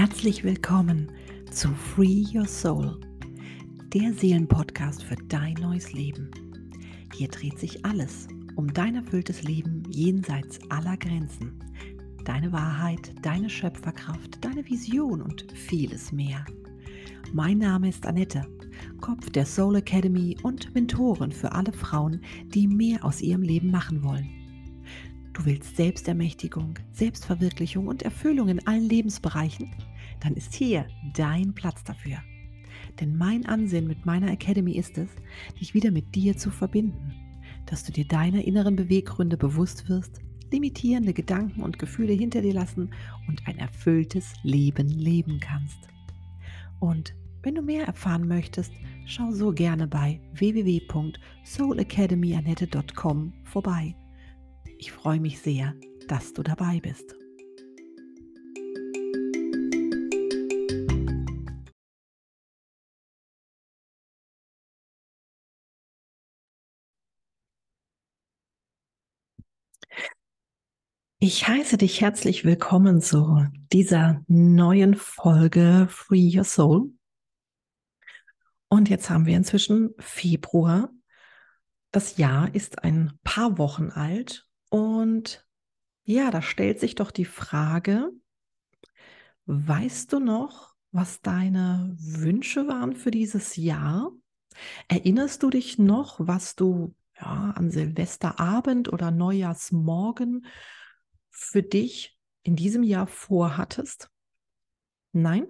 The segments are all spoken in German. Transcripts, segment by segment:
Herzlich willkommen zu Free Your Soul, der Seelenpodcast für dein neues Leben. Hier dreht sich alles um dein erfülltes Leben jenseits aller Grenzen, deine Wahrheit, deine Schöpferkraft, deine Vision und vieles mehr. Mein Name ist Annette, Kopf der Soul Academy und Mentorin für alle Frauen, die mehr aus ihrem Leben machen wollen. Du willst Selbstermächtigung, Selbstverwirklichung und Erfüllung in allen Lebensbereichen? Dann ist hier dein Platz dafür. Denn mein Ansinn mit meiner Academy ist es, dich wieder mit dir zu verbinden, dass du dir deiner inneren Beweggründe bewusst wirst, limitierende Gedanken und Gefühle hinter dir lassen und ein erfülltes Leben leben kannst. Und wenn du mehr erfahren möchtest, schau so gerne bei www.soulacademyanette.com vorbei ich freue mich sehr, dass du dabei bist. Ich heiße dich herzlich willkommen zu dieser neuen Folge Free Your Soul. Und jetzt haben wir inzwischen Februar. Das Jahr ist ein paar Wochen alt und ja, da stellt sich doch die Frage, weißt du noch, was deine Wünsche waren für dieses Jahr? Erinnerst du dich noch, was du ja, an Silvesterabend oder Neujahrsmorgen für dich in diesem Jahr vorhattest? Nein?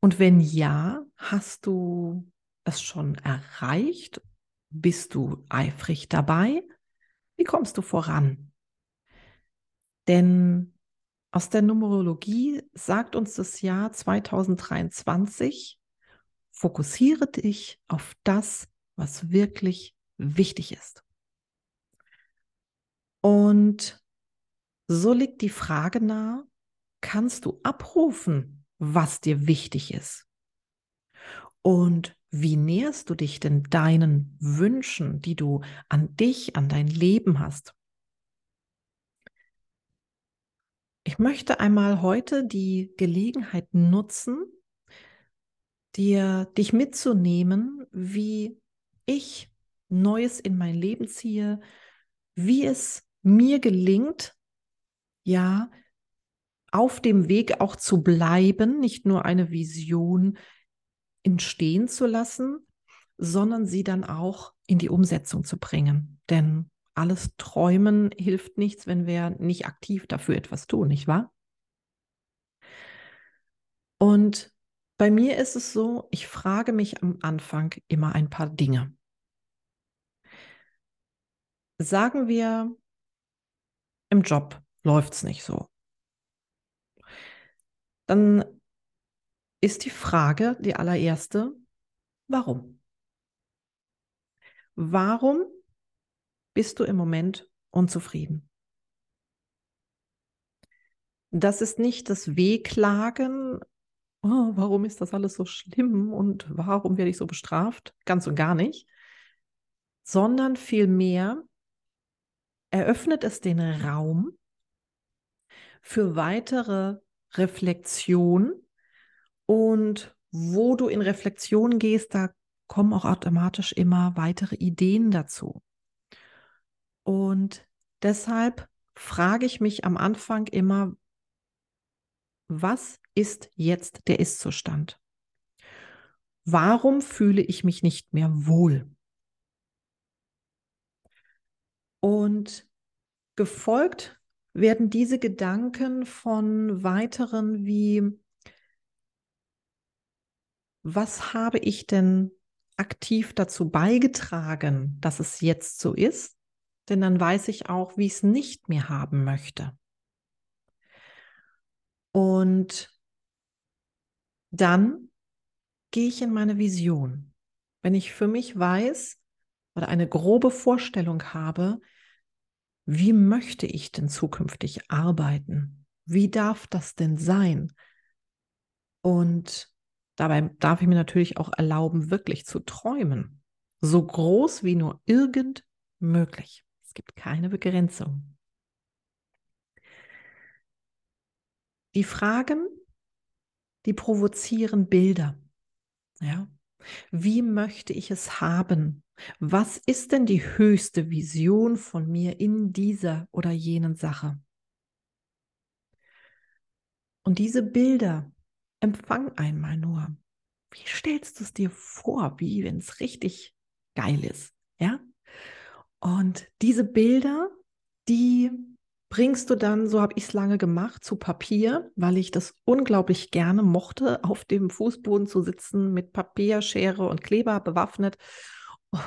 Und wenn ja, hast du es schon erreicht? Bist du eifrig dabei? Wie kommst du voran? Denn aus der Numerologie sagt uns das Jahr 2023, fokussiere dich auf das, was wirklich wichtig ist. Und so liegt die Frage nahe, kannst du abrufen, was dir wichtig ist? Und wie näherst du dich denn deinen Wünschen, die du an dich, an dein Leben hast? Ich möchte einmal heute die Gelegenheit nutzen, dir dich mitzunehmen, wie ich Neues in mein Leben ziehe, wie es mir gelingt, ja, auf dem Weg auch zu bleiben, nicht nur eine Vision entstehen zu lassen, sondern sie dann auch in die Umsetzung zu bringen. Denn alles Träumen hilft nichts, wenn wir nicht aktiv dafür etwas tun, nicht wahr? Und bei mir ist es so, ich frage mich am Anfang immer ein paar Dinge. Sagen wir, im Job läuft es nicht so. Dann ist die Frage, die allererste, warum? Warum bist du im Moment unzufrieden? Das ist nicht das Wehklagen, oh, warum ist das alles so schlimm und warum werde ich so bestraft? Ganz und gar nicht, sondern vielmehr eröffnet es den Raum für weitere Reflexion und wo du in Reflexion gehst, da kommen auch automatisch immer weitere Ideen dazu. Und deshalb frage ich mich am Anfang immer, was ist jetzt der Ist-Zustand? Warum fühle ich mich nicht mehr wohl? Und gefolgt werden diese Gedanken von weiteren wie, was habe ich denn aktiv dazu beigetragen, dass es jetzt so ist? Denn dann weiß ich auch, wie ich es nicht mehr haben möchte. Und dann gehe ich in meine Vision. Wenn ich für mich weiß oder eine grobe Vorstellung habe, wie möchte ich denn zukünftig arbeiten? Wie darf das denn sein? Und Dabei darf ich mir natürlich auch erlauben, wirklich zu träumen. So groß wie nur irgend möglich. Es gibt keine Begrenzung. Die Fragen, die provozieren Bilder. Ja? Wie möchte ich es haben? Was ist denn die höchste Vision von mir in dieser oder jenen Sache? Und diese Bilder empfang einmal nur. Wie stellst du es dir vor, wie wenn es richtig geil ist, ja? Und diese Bilder, die bringst du dann, so habe ich es lange gemacht, zu Papier, weil ich das unglaublich gerne mochte, auf dem Fußboden zu sitzen mit Papier, Schere und Kleber bewaffnet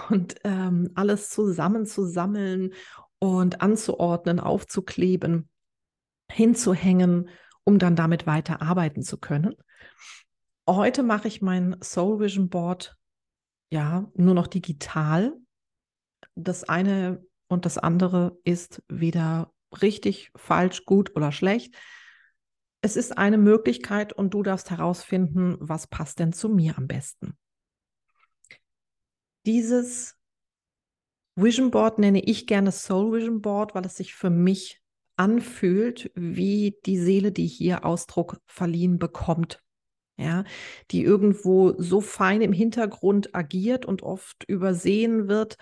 und ähm, alles zusammenzusammeln und anzuordnen, aufzukleben, hinzuhängen, um dann damit weiter arbeiten zu können. Heute mache ich mein Soul Vision Board ja nur noch digital. Das eine und das andere ist weder richtig, falsch, gut oder schlecht. Es ist eine Möglichkeit und du darfst herausfinden, was passt denn zu mir am besten. Dieses Vision Board nenne ich gerne Soul Vision Board, weil es sich für mich anfühlt, wie die Seele, die hier Ausdruck verliehen bekommt. Ja, die irgendwo so fein im Hintergrund agiert und oft übersehen wird,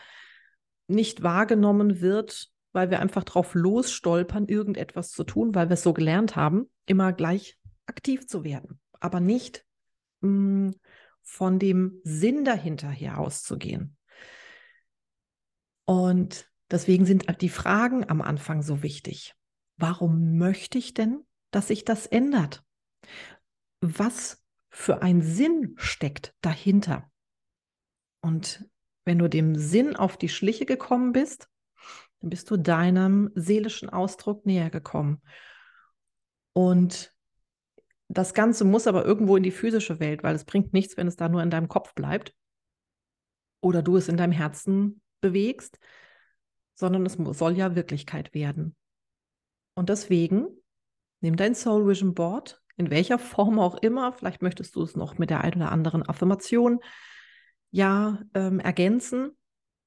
nicht wahrgenommen wird, weil wir einfach drauf losstolpern, irgendetwas zu tun, weil wir es so gelernt haben, immer gleich aktiv zu werden, aber nicht mh, mm, von dem Sinn dahinter her auszugehen. Und deswegen sind die Fragen am Anfang so wichtig. Warum möchte ich denn, dass sich das ändert? Was für ein Sinn steckt dahinter? Und wenn du dem Sinn auf die Schliche gekommen bist, dann bist du deinem seelischen Ausdruck näher gekommen. Und das Ganze muss aber irgendwo in die physische Welt, weil es bringt nichts, wenn es da nur in deinem Kopf bleibt oder du es in deinem Herzen bewegst, sondern es soll ja Wirklichkeit werden. Und deswegen nimm dein Soul Vision Board, in welcher Form auch immer, vielleicht möchtest du es noch mit der einen oder anderen Affirmation ja ähm, ergänzen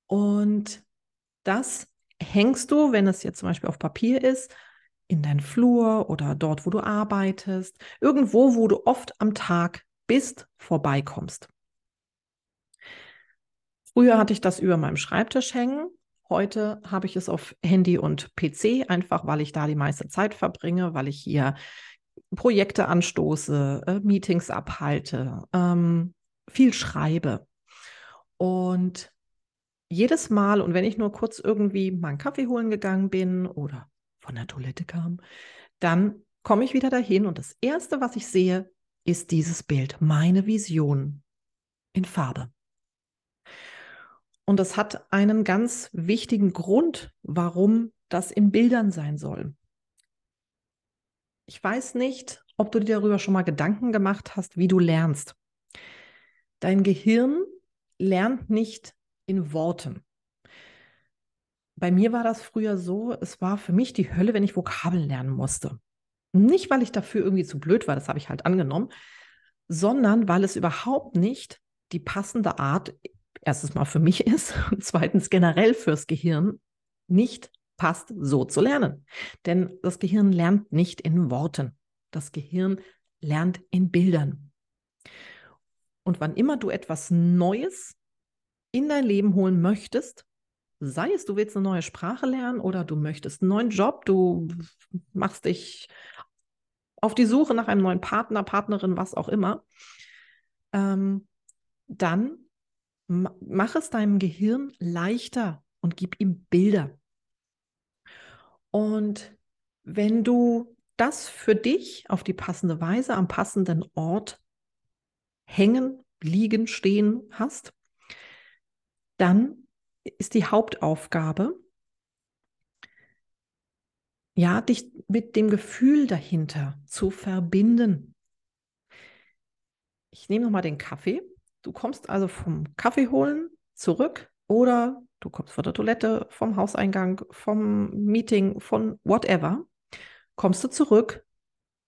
und das hängst du, wenn es jetzt zum Beispiel auf Papier ist, in dein Flur oder dort, wo du arbeitest, irgendwo, wo du oft am Tag bist, vorbeikommst. Früher hatte ich das über meinem Schreibtisch hängen. Heute habe ich es auf Handy und PC, einfach weil ich da die meiste Zeit verbringe, weil ich hier Projekte anstoße, äh, Meetings abhalte, ähm, viel schreibe. Und jedes Mal und wenn ich nur kurz irgendwie mal einen Kaffee holen gegangen bin oder von der Toilette kam, dann komme ich wieder dahin und das Erste, was ich sehe, ist dieses Bild, meine Vision in Farbe. Und das hat einen ganz wichtigen Grund, warum das in Bildern sein soll. Ich weiß nicht, ob du dir darüber schon mal Gedanken gemacht hast, wie du lernst. Dein Gehirn lernt nicht in Worten. Bei mir war das früher so, es war für mich die Hölle, wenn ich Vokabeln lernen musste. Nicht, weil ich dafür irgendwie zu blöd war, das habe ich halt angenommen, sondern weil es überhaupt nicht die passende Art, erstens mal für mich ist und zweitens generell fürs Gehirn nicht passt, so zu lernen. Denn das Gehirn lernt nicht in Worten. Das Gehirn lernt in Bildern. Und wann immer du etwas Neues in dein Leben holen möchtest, sei es, du willst eine neue Sprache lernen oder du möchtest einen neuen Job, du machst dich auf die Suche nach einem neuen Partner, Partnerin, was auch immer, ähm, dann mach es deinem Gehirn leichter und gib ihm Bilder. Und wenn du das für dich auf die passende Weise am passenden Ort hängen, liegen, stehen hast, dann ist die Hauptaufgabe, ja, dich mit dem Gefühl dahinter zu verbinden. Ich nehme nochmal den Kaffee. Du kommst also vom Kaffee holen zurück oder du kommst von der Toilette, vom Hauseingang, vom Meeting, von whatever. Kommst du zurück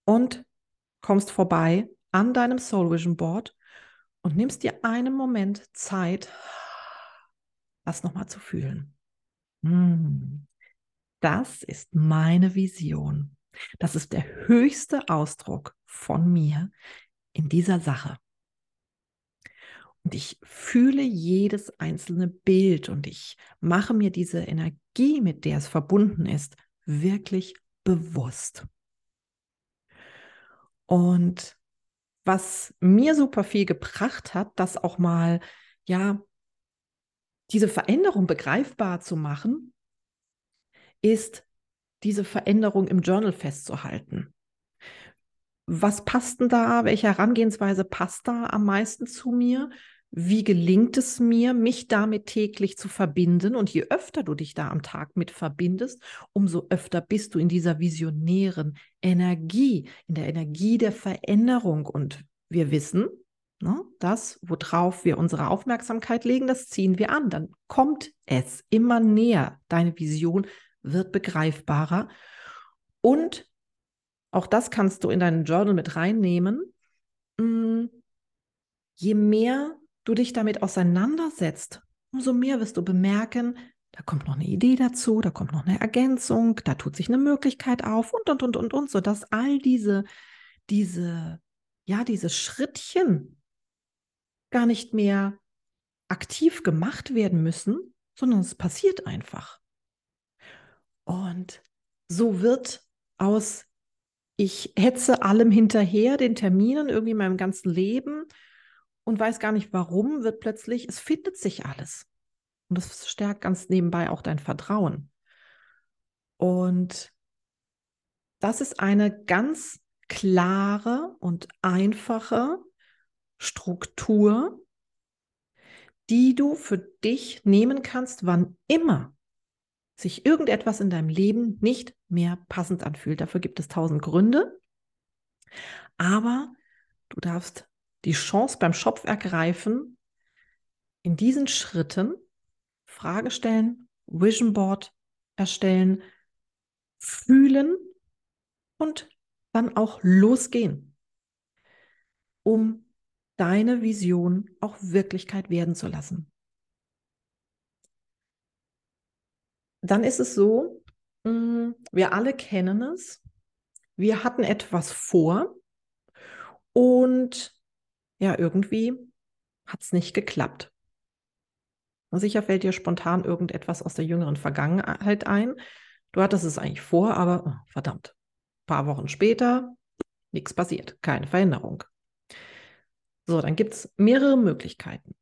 und kommst vorbei an deinem Soul Vision Board und nimmst dir einen Moment Zeit, das nochmal zu fühlen. Hm. Das ist meine Vision. Das ist der höchste Ausdruck von mir in dieser Sache. Und ich fühle jedes einzelne Bild und ich mache mir diese Energie, mit der es verbunden ist, wirklich bewusst. Und was mir super viel gebracht hat, das auch mal, ja, diese Veränderung begreifbar zu machen, ist diese Veränderung im Journal festzuhalten. Was passt denn da? Welche Herangehensweise passt da am meisten zu mir? Wie gelingt es mir, mich damit täglich zu verbinden? Und je öfter du dich da am Tag mit verbindest, umso öfter bist du in dieser visionären Energie, in der Energie der Veränderung. Und wir wissen, ne, das, worauf wir unsere Aufmerksamkeit legen, das ziehen wir an. Dann kommt es immer näher. Deine Vision wird begreifbarer. Und auch das kannst du in deinen Journal mit reinnehmen. Mm, je mehr du dich damit auseinandersetzt, umso mehr wirst du bemerken, da kommt noch eine Idee dazu, da kommt noch eine Ergänzung, da tut sich eine Möglichkeit auf und, und, und, und, und, sodass all diese, diese, ja, diese Schrittchen gar nicht mehr aktiv gemacht werden müssen, sondern es passiert einfach. Und so wird aus, ich hetze allem hinterher, den Terminen irgendwie in meinem ganzen Leben und weiß gar nicht warum, wird plötzlich, es findet sich alles. Und das stärkt ganz nebenbei auch dein Vertrauen. Und das ist eine ganz klare und einfache Struktur, die du für dich nehmen kannst, wann immer sich irgendetwas in deinem Leben nicht mehr passend anfühlt. Dafür gibt es tausend Gründe. Aber du darfst die Chance beim Schopf ergreifen, in diesen Schritten Frage stellen, Vision Board erstellen, fühlen und dann auch losgehen, um deine Vision auch Wirklichkeit werden zu lassen. Dann ist es so, mm, wir alle kennen es. Wir hatten etwas vor und ja, irgendwie hat es nicht geklappt. Sicher fällt dir spontan irgendetwas aus der jüngeren Vergangenheit ein. Du hattest es eigentlich vor, aber oh, verdammt, ein paar Wochen später, nichts passiert, keine Veränderung. So, dann gibt es mehrere Möglichkeiten.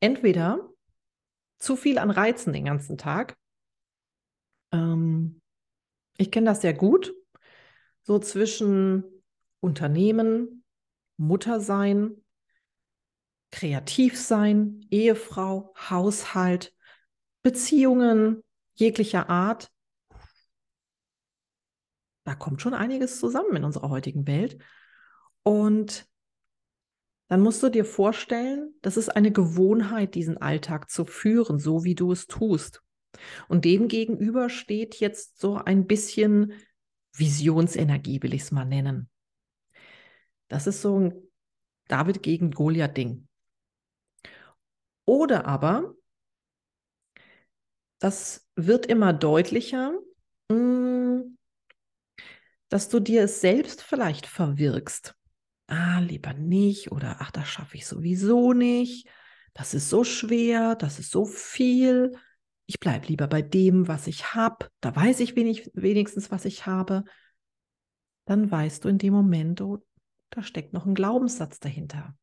Entweder zu viel an Reizen den ganzen Tag. Ähm, ich kenne das sehr gut. So zwischen Unternehmen, Mutter sein, kreativ sein, Ehefrau, Haushalt, Beziehungen jeglicher Art. Da kommt schon einiges zusammen in unserer heutigen Welt. Und dann musst du dir vorstellen, das ist eine Gewohnheit, diesen Alltag zu führen, so wie du es tust. Und dem gegenüber steht jetzt so ein bisschen Visionsenergie, will ich es mal nennen. Das ist so ein David gegen Goliath-Ding. Oder aber, das wird immer deutlicher, mm, dass du dir es selbst vielleicht verwirkst. Ah, lieber nicht oder ach, das schaffe ich sowieso nicht. Das ist so schwer, das ist so viel. Ich bleibe lieber bei dem, was ich habe. Da weiß ich wenig, wenigstens, was ich habe. Dann weißt du in dem Moment, oh, da steckt noch ein Glaubenssatz dahinter.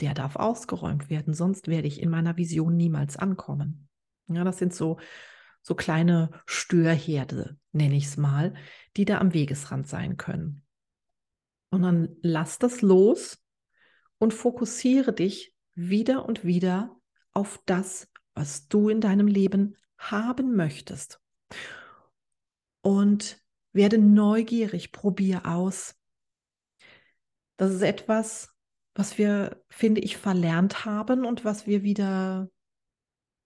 Der darf ausgeräumt werden, sonst werde ich in meiner Vision niemals ankommen. Ja, das sind so, so kleine Störherde, nenne ich es mal, die da am Wegesrand sein können. Und dann lass das los und fokussiere dich wieder und wieder auf das, was du in deinem Leben haben möchtest. Und werde neugierig, probier aus. Das ist etwas, was wir, finde ich, verlernt haben und was wir wieder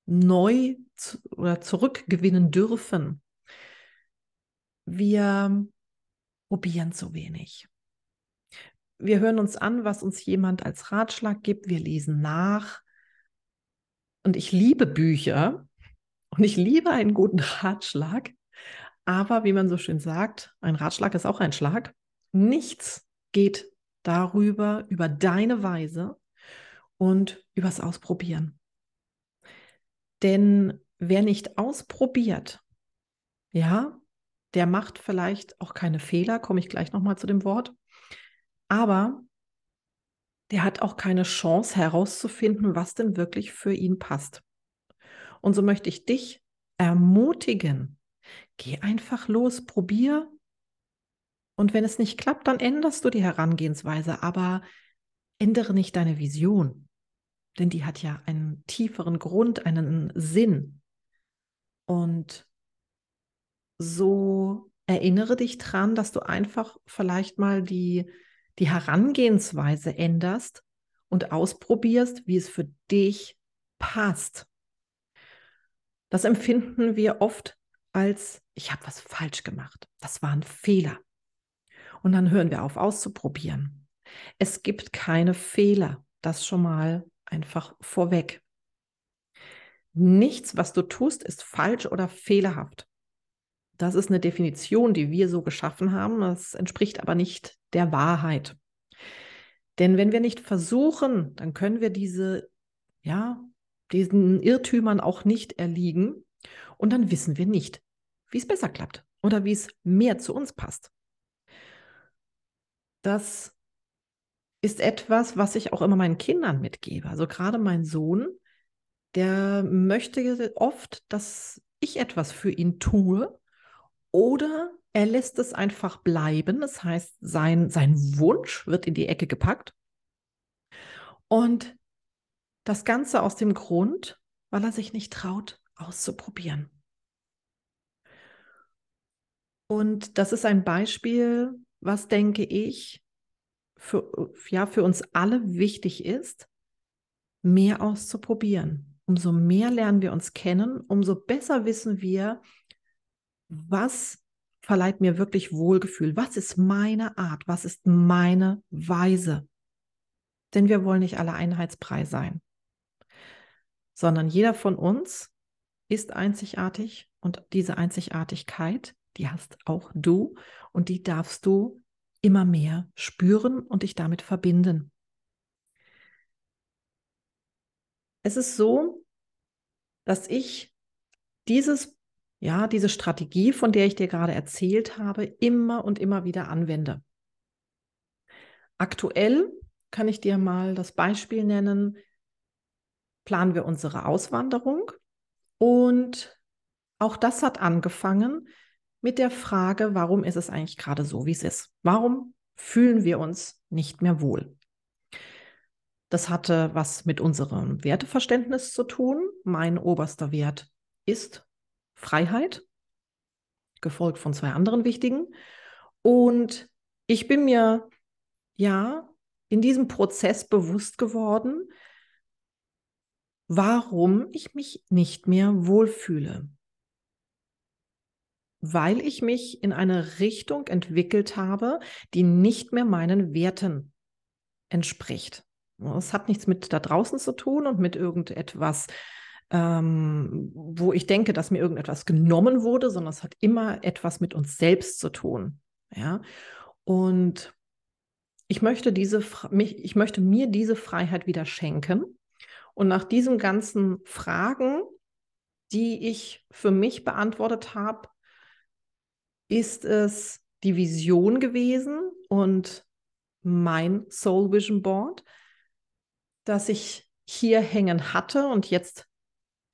neu zu, oder zurückgewinnen dürfen. Wir probieren zu wenig. Wir hören uns an, was uns jemand als Ratschlag gibt. Wir lesen nach. Und ich liebe Bücher und ich liebe einen guten Ratschlag. Aber wie man so schön sagt, ein Ratschlag ist auch ein Schlag. Nichts geht darüber, über deine Weise und übers Ausprobieren. Denn wer nicht ausprobiert, ja, der macht vielleicht auch keine Fehler, komme ich gleich nochmal zu dem Wort, aber der hat auch keine Chance herauszufinden, was denn wirklich für ihn passt. Und so möchte ich dich ermutigen, geh einfach los, probier. Und wenn es nicht klappt, dann änderst du die Herangehensweise, aber ändere nicht deine Vision, denn die hat ja einen tieferen Grund, einen Sinn. Und so erinnere dich dran, dass du einfach vielleicht mal die, die Herangehensweise änderst und ausprobierst, wie es für dich passt. Das empfinden wir oft als, ich habe was falsch gemacht. Das war ein Fehler. Und dann hören wir auf auszuprobieren. Es gibt keine Fehler. Das schon mal einfach vorweg. Nichts, was du tust, ist falsch oder fehlerhaft. Das ist eine Definition, die wir so geschaffen haben. Das entspricht aber nicht der Wahrheit. Denn wenn wir nicht versuchen, dann können wir diese, ja, diesen Irrtümern auch nicht erliegen. Und dann wissen wir nicht, wie es besser klappt oder wie es mehr zu uns passt. Das ist etwas, was ich auch immer meinen Kindern mitgebe. Also gerade mein Sohn, der möchte oft, dass ich etwas für ihn tue oder er lässt es einfach bleiben. Das heißt, sein, sein Wunsch wird in die Ecke gepackt. Und das Ganze aus dem Grund, weil er sich nicht traut, auszuprobieren. Und das ist ein Beispiel, was, denke ich, für, ja, für uns alle wichtig ist, mehr auszuprobieren. Umso mehr lernen wir uns kennen, umso besser wissen wir, was verleiht mir wirklich Wohlgefühl, was ist meine Art, was ist meine Weise. Denn wir wollen nicht alle einheitsbrei sein, sondern jeder von uns ist einzigartig und diese Einzigartigkeit, die hast auch du und die darfst du immer mehr spüren und dich damit verbinden. Es ist so, dass ich dieses, ja, diese Strategie, von der ich dir gerade erzählt habe, immer und immer wieder anwende. Aktuell kann ich dir mal das Beispiel nennen, planen wir unsere Auswanderung und auch das hat angefangen mit der Frage, warum ist es eigentlich gerade so, wie es ist? Warum fühlen wir uns nicht mehr wohl? Das hatte was mit unserem Werteverständnis zu tun. Mein oberster Wert ist Freiheit, gefolgt von zwei anderen wichtigen. Und ich bin mir ja in diesem Prozess bewusst geworden, warum ich mich nicht mehr wohlfühle weil ich mich in eine Richtung entwickelt habe, die nicht mehr meinen Werten entspricht. Es hat nichts mit da draußen zu tun und mit irgendetwas, ähm, wo ich denke, dass mir irgendetwas genommen wurde, sondern es hat immer etwas mit uns selbst zu tun. Ja, und ich möchte diese, mich, ich möchte mir diese Freiheit wieder schenken. Und nach diesen ganzen Fragen, die ich für mich beantwortet habe, ist es die Vision gewesen und mein Soul Vision Board, das ich hier hängen hatte und jetzt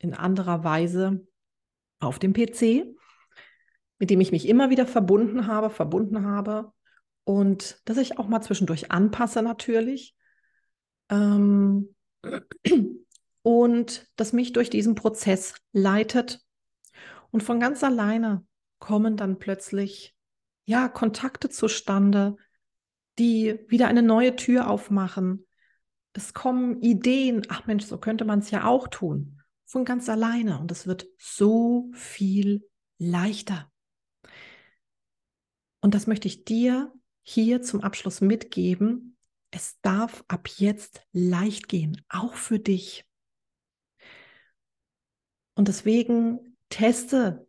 in anderer Weise auf dem PC, mit dem ich mich immer wieder verbunden habe, verbunden habe und dass ich auch mal zwischendurch anpasse natürlich. Ähm, und das mich durch diesen Prozess leitet und von ganz alleine kommen dann plötzlich ja Kontakte zustande, die wieder eine neue Tür aufmachen. Es kommen Ideen, ach Mensch, so könnte man es ja auch tun, von ganz alleine und es wird so viel leichter. Und das möchte ich dir hier zum Abschluss mitgeben. Es darf ab jetzt leicht gehen, auch für dich. Und deswegen teste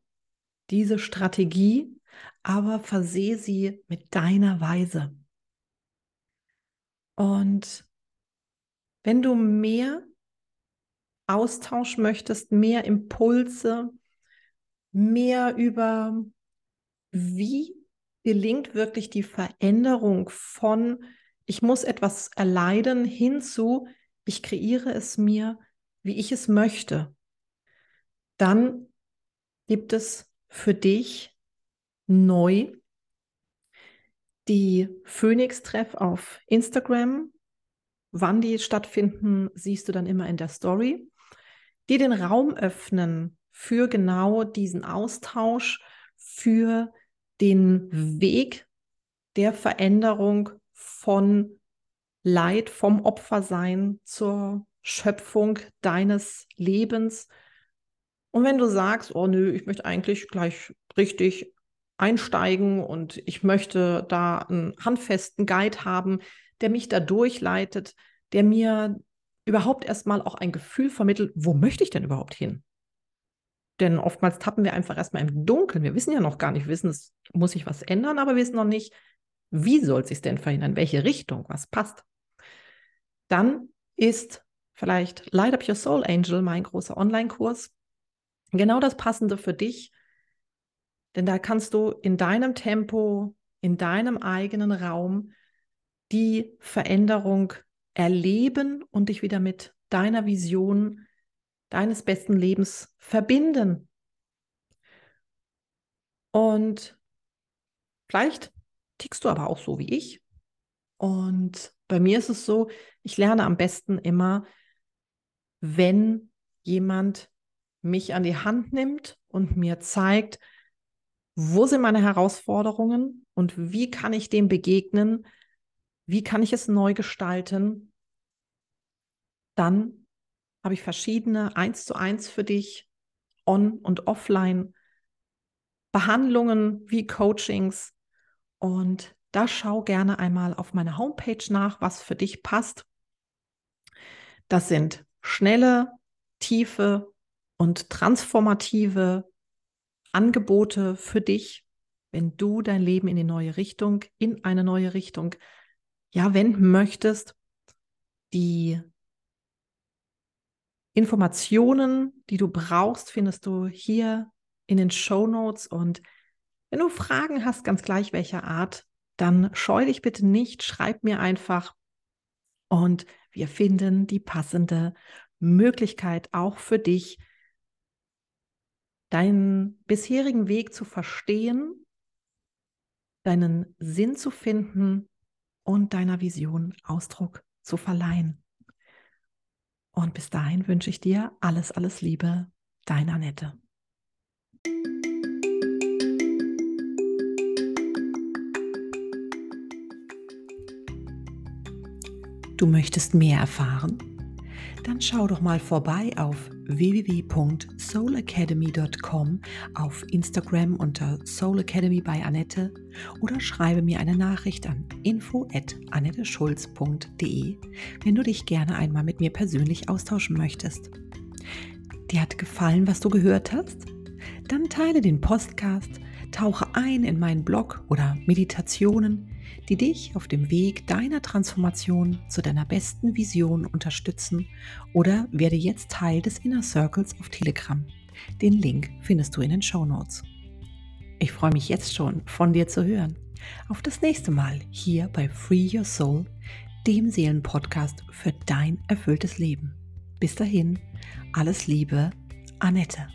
diese Strategie, aber versehe sie mit deiner Weise. Und wenn du mehr Austausch möchtest, mehr Impulse, mehr über wie gelingt wirklich die Veränderung von ich muss etwas erleiden hinzu ich kreiere es mir, wie ich es möchte, dann gibt es für dich neu die Phoenix-Treff auf Instagram. Wann die stattfinden, siehst du dann immer in der Story, die den Raum öffnen für genau diesen Austausch, für den Weg der Veränderung von Leid, vom Opfersein zur Schöpfung deines Lebens. Und wenn du sagst, oh nö, ich möchte eigentlich gleich richtig einsteigen und ich möchte da einen handfesten Guide haben, der mich da durchleitet, der mir überhaupt erstmal auch ein Gefühl vermittelt, wo möchte ich denn überhaupt hin? Denn oftmals tappen wir einfach erstmal im Dunkeln. Wir wissen ja noch gar nicht, wissen, es muss sich was ändern, aber wir wissen noch nicht, wie soll es sich denn verhindern, welche Richtung, was passt. Dann ist vielleicht Light Up Your Soul Angel, mein großer Online-Kurs, genau das Passende für dich. Denn da kannst du in deinem Tempo, in deinem eigenen Raum die Veränderung erleben und dich wieder mit deiner Vision deines besten Lebens verbinden. Und vielleicht tickst du aber auch so wie ich. Und bei mir ist es so, ich lerne am besten immer, wenn jemand mich an die Hand nimmt und mir zeigt, wo sind meine Herausforderungen und wie kann ich dem begegnen, wie kann ich es neu gestalten, dann habe ich verschiedene eins zu eins für dich, on und offline Behandlungen wie Coachings und da schau gerne einmal auf meiner Homepage nach, was für dich passt. Das sind schnelle, tiefe und transformative Angebote für dich, wenn du dein Leben in die neue Richtung, in eine neue Richtung, ja, wenden möchtest, die Informationen, die du brauchst, findest du hier in den Show Notes. Und wenn du Fragen hast, ganz gleich welcher Art, dann scheu dich bitte nicht, schreib mir einfach und wir finden die passende Möglichkeit auch für dich, deinen bisherigen Weg zu verstehen, deinen Sinn zu finden und deiner Vision Ausdruck zu verleihen. Und bis dahin wünsche ich dir alles, alles Liebe, deine Annette. Du möchtest mehr erfahren? Dann schau doch mal vorbei auf www.soulacademy.com, auf Instagram unter Soul Academy bei Annette oder schreibe mir eine Nachricht an info@annetteschulz.de, wenn du dich gerne einmal mit mir persönlich austauschen möchtest. Dir hat gefallen, was du gehört hast? Dann teile den Podcast, tauche ein in meinen Blog oder Meditationen die dich auf dem Weg deiner Transformation zu deiner besten Vision unterstützen oder werde jetzt Teil des Inner Circles auf Telegram. Den Link findest du in den Show Notes. Ich freue mich jetzt schon, von dir zu hören. Auf das nächste Mal hier bei Free Your Soul, dem Seelenpodcast für dein erfülltes Leben. Bis dahin, alles Liebe, Annette.